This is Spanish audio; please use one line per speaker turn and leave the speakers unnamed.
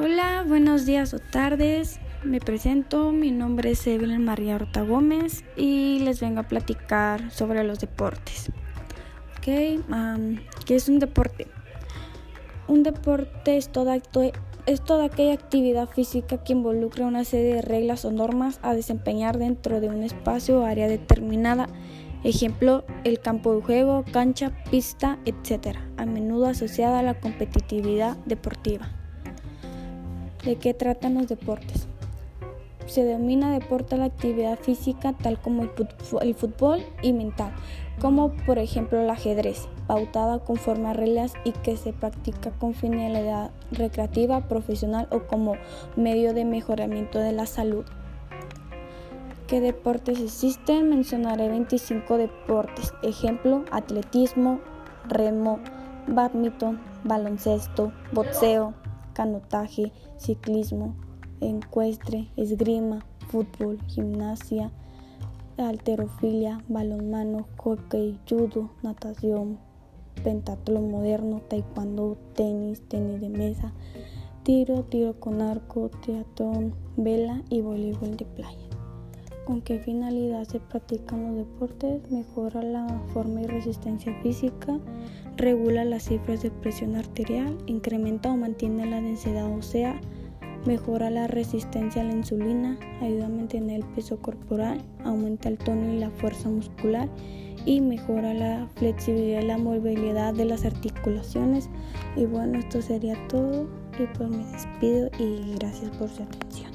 Hola, buenos días o tardes. Me presento, mi nombre es Evelyn María Horta Gómez y les vengo a platicar sobre los deportes. ¿Qué es un deporte? Un deporte es toda, es toda aquella actividad física que involucra una serie de reglas o normas a desempeñar dentro de un espacio o área determinada. Ejemplo, el campo de juego, cancha, pista, etc. A menudo asociada a la competitividad deportiva. ¿De qué tratan los deportes? Se denomina deporte a la actividad física tal como el fútbol y mental, como por ejemplo el ajedrez, pautada conforme a reglas y que se practica con finalidad recreativa, profesional o como medio de mejoramiento de la salud. ¿Qué deportes existen? Mencionaré 25 deportes. Ejemplo, atletismo, remo, badminton, baloncesto, boxeo, canotaje, ciclismo, encuestre, esgrima, fútbol, gimnasia, alterofilia, balonmano, hockey, judo, natación, pentatlón moderno, taekwondo, tenis, tenis de mesa, tiro, tiro con arco, teatrón, vela y voleibol de playa. ¿Con qué finalidad se practican los deportes? Mejora la forma y resistencia física, regula las cifras de presión arterial, incrementa o mantiene la densidad ósea, mejora la resistencia a la insulina, ayuda a mantener el peso corporal, aumenta el tono y la fuerza muscular y mejora la flexibilidad y la movilidad de las articulaciones. Y bueno, esto sería todo y pues me despido y gracias por su atención.